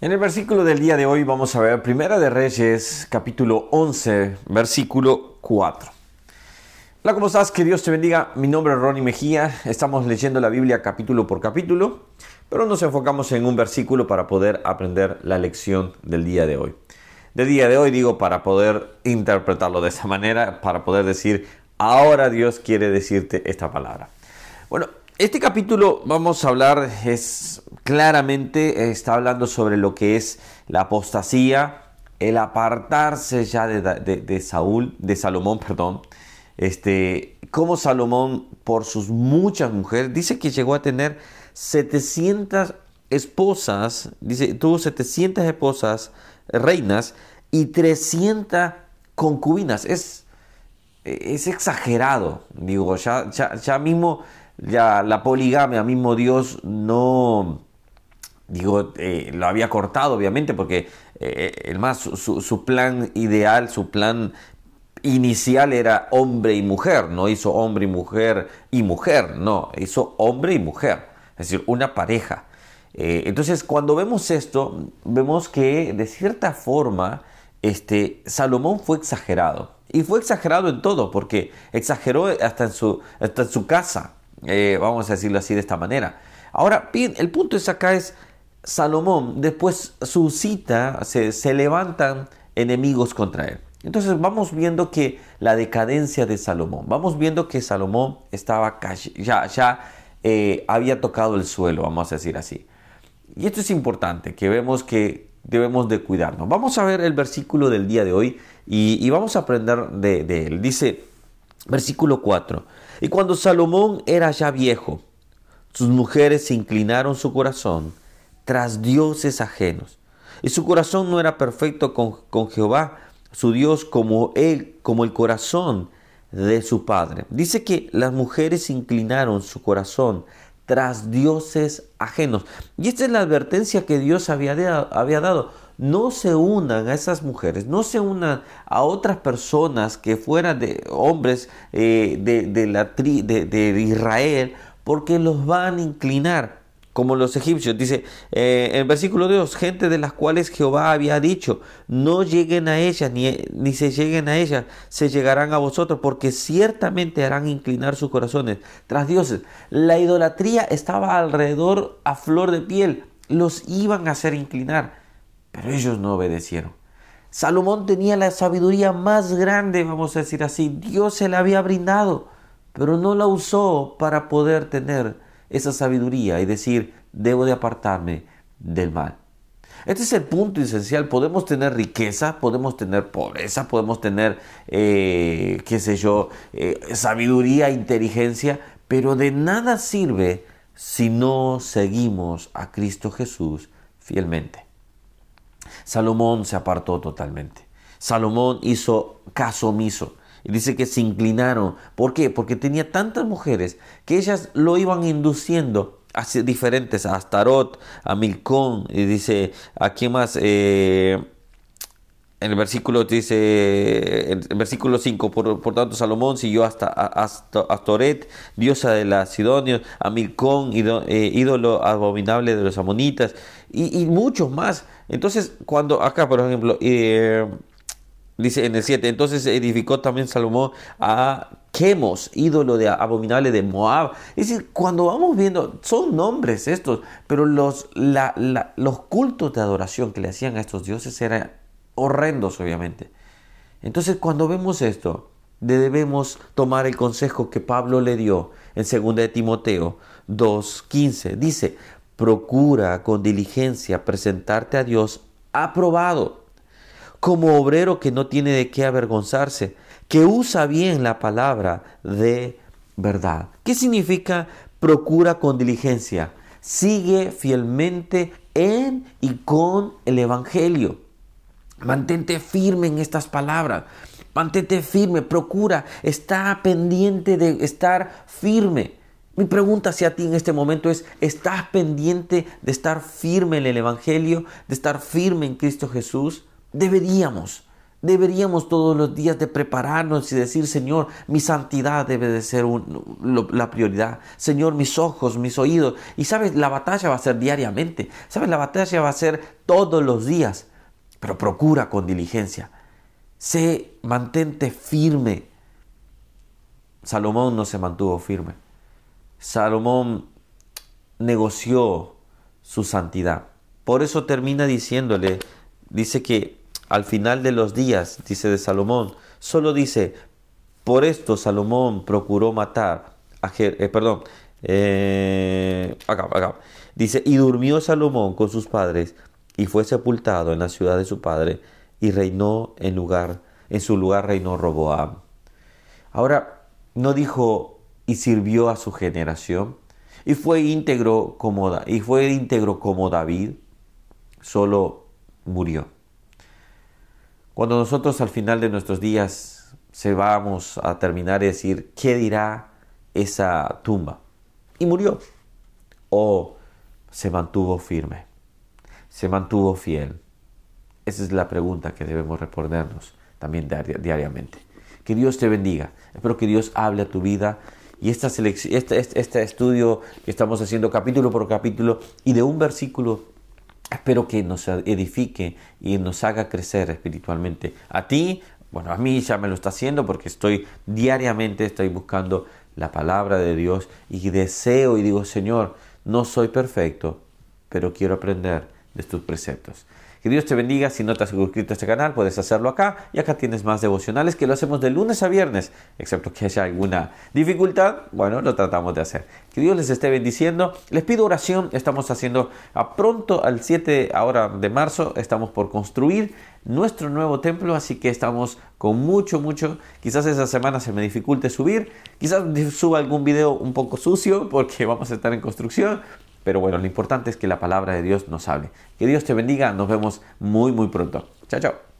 En el versículo del día de hoy vamos a ver Primera de Reyes, capítulo 11, versículo 4. Hola, ¿cómo estás? Que Dios te bendiga. Mi nombre es Ronnie Mejía. Estamos leyendo la Biblia capítulo por capítulo, pero nos enfocamos en un versículo para poder aprender la lección del día de hoy. Del día de hoy digo para poder interpretarlo de esa manera, para poder decir, ahora Dios quiere decirte esta palabra. Bueno, este capítulo vamos a hablar, es claramente, está hablando sobre lo que es la apostasía, el apartarse ya de, Saúl, de Salomón, perdón. Este, como Salomón, por sus muchas mujeres, dice que llegó a tener 700 esposas, dice, tuvo 700 esposas, reinas, y 300 concubinas. Es, es exagerado, digo, ya, ya, ya mismo ya la poligamia, mismo Dios no, digo, eh, lo había cortado obviamente porque eh, el más, su, plan ideal, su plan inicial era hombre y mujer, no hizo hombre y mujer y mujer, no, hizo hombre y mujer, es decir, una pareja. Eh, entonces, cuando vemos esto, vemos que de cierta forma, este, Salomón fue exagerado. Y fue exagerado en todo, porque exageró hasta en su, hasta en su casa. Eh, vamos a decirlo así de esta manera. Ahora, bien, el punto es acá es Salomón, después suscita, se, se levantan enemigos contra él. Entonces vamos viendo que la decadencia de Salomón, vamos viendo que Salomón estaba ya, ya eh, había tocado el suelo, vamos a decir así. Y esto es importante, que vemos que debemos de cuidarnos. Vamos a ver el versículo del día de hoy y, vamos a aprender de, de él. Dice, versículo 4. Y cuando Salomón era ya viejo, sus mujeres se inclinaron su corazón tras dioses ajenos. Y su corazón no era perfecto con, Jehová, su Dios, como él, como el corazón de su padre. Dice que las mujeres inclinaron su corazón tras dioses ajenos. Y esta es la advertencia que Dios había, había dado no se unan a esas mujeres, no se unan a otras personas que fueran de hombres eh, de, de, Israel, porque los van a inclinar como los egipcios. Dice eh, en el versículo 2, gente de las cuales Jehová había dicho, no lleguen a ellas, ni, ni, se lleguen a ellas, se llegarán a vosotros, porque ciertamente harán inclinar sus corazones tras dioses. La idolatría estaba alrededor a flor de piel, los iban a hacer inclinar pero ellos no obedecieron. Salomón tenía la sabiduría más grande, vamos a decir así. Dios se la había brindado, pero no la usó para poder tener esa sabiduría y decir, debo de apartarme del mal. Este es el punto esencial. Podemos tener riqueza, podemos tener pobreza, podemos tener, eh, qué sé yo, eh, sabiduría, inteligencia, pero de nada sirve si no seguimos a Cristo Jesús fielmente. Salomón se apartó totalmente. Salomón hizo caso omiso. Y dice que se inclinaron. ¿Por qué? Porque tenía tantas mujeres que ellas lo iban induciendo a diferentes, a Astarot, a Milcón, y dice, ¿a quién más? Eh, en el versículo dice, el versículo 5, por, tanto Salomón siguió hasta Astoret, diosa de las Sidonios, a Milcón, eh, ídolo abominable de los amonitas, y, muchos más. Entonces, cuando acá, por ejemplo, eh, dice en el 7, entonces edificó también Salomón a Quemos, ídolo de abominable de Moab. Es decir, cuando vamos viendo, son nombres estos, pero los, los cultos de adoración que le hacían a estos dioses eran horrendos, obviamente. Entonces, cuando vemos esto, debemos tomar el consejo que Pablo le dio en 2 de Timoteo 2.15. Dice, procura con diligencia presentarte a Dios aprobado, como obrero que no tiene de qué avergonzarse, que usa bien la palabra de verdad. ¿Qué significa procura con diligencia? Sigue fielmente en y con el Evangelio. Mantente firme en estas palabras. Mantente firme, procura, está pendiente de estar firme. Mi pregunta hacia ti en este momento es, ¿estás pendiente de estar firme en el Evangelio, de estar firme en Cristo Jesús? Deberíamos, Deberíamos todos los días de prepararnos y decir, Señor, mi santidad debe de ser la prioridad. Señor, mis ojos, mis oídos. Y sabes, la batalla va a ser diariamente. Sabes, la batalla va a ser todos los días. Pero procura con diligencia. Sé, mantente firme. Salomón no se mantuvo firme. Salomón negoció su santidad. Por eso termina diciéndole, dice que al final de los días, dice de Salomón, solo dice, por esto Salomón procuró matar a eh, perdón, eh, acá, acá. Dice, y durmió Salomón con sus padres y fue sepultado en la ciudad de su padre y reinó en lugar, en su lugar reinó Roboam. Ahora, no dijo y sirvió a su generación y fue íntegro como, y fue íntegro como David, solo murió. Cuando nosotros al final de nuestros días se vamos a terminar y decir, ¿qué dirá esa tumba? Y murió. O se mantuvo firme, se mantuvo fiel. Esa es la pregunta que debemos respondernos también diariamente. Que Dios te bendiga. Espero que Dios hable a tu vida. Y esta este, este, este estudio que estamos haciendo capítulo por capítulo y de un versículo Espero que nos edifique y nos haga crecer espiritualmente. A ti, bueno, a mí ya me lo está haciendo porque estoy diariamente, estoy buscando la palabra de Dios y deseo y digo, Señor, no soy perfecto, pero quiero aprender de tus preceptos. Que Dios te bendiga. Si no te has suscrito a este canal, puedes hacerlo acá. Y acá tienes más devocionales que lo hacemos de lunes a viernes. Excepto que haya alguna dificultad, bueno, lo tratamos de hacer. Que Dios les esté bendiciendo. Les pido oración. Estamos haciendo a pronto, al 7 ahora de marzo, estamos por construir nuestro nuevo templo. Así que estamos con mucho, mucho. Quizás esa semana se me dificulte subir. Quizás suba algún video un poco sucio porque vamos a estar en construcción. Pero bueno, lo importante es que la palabra de Dios nos hable. Que Dios te bendiga. Nos vemos muy, muy pronto. Chao, chao.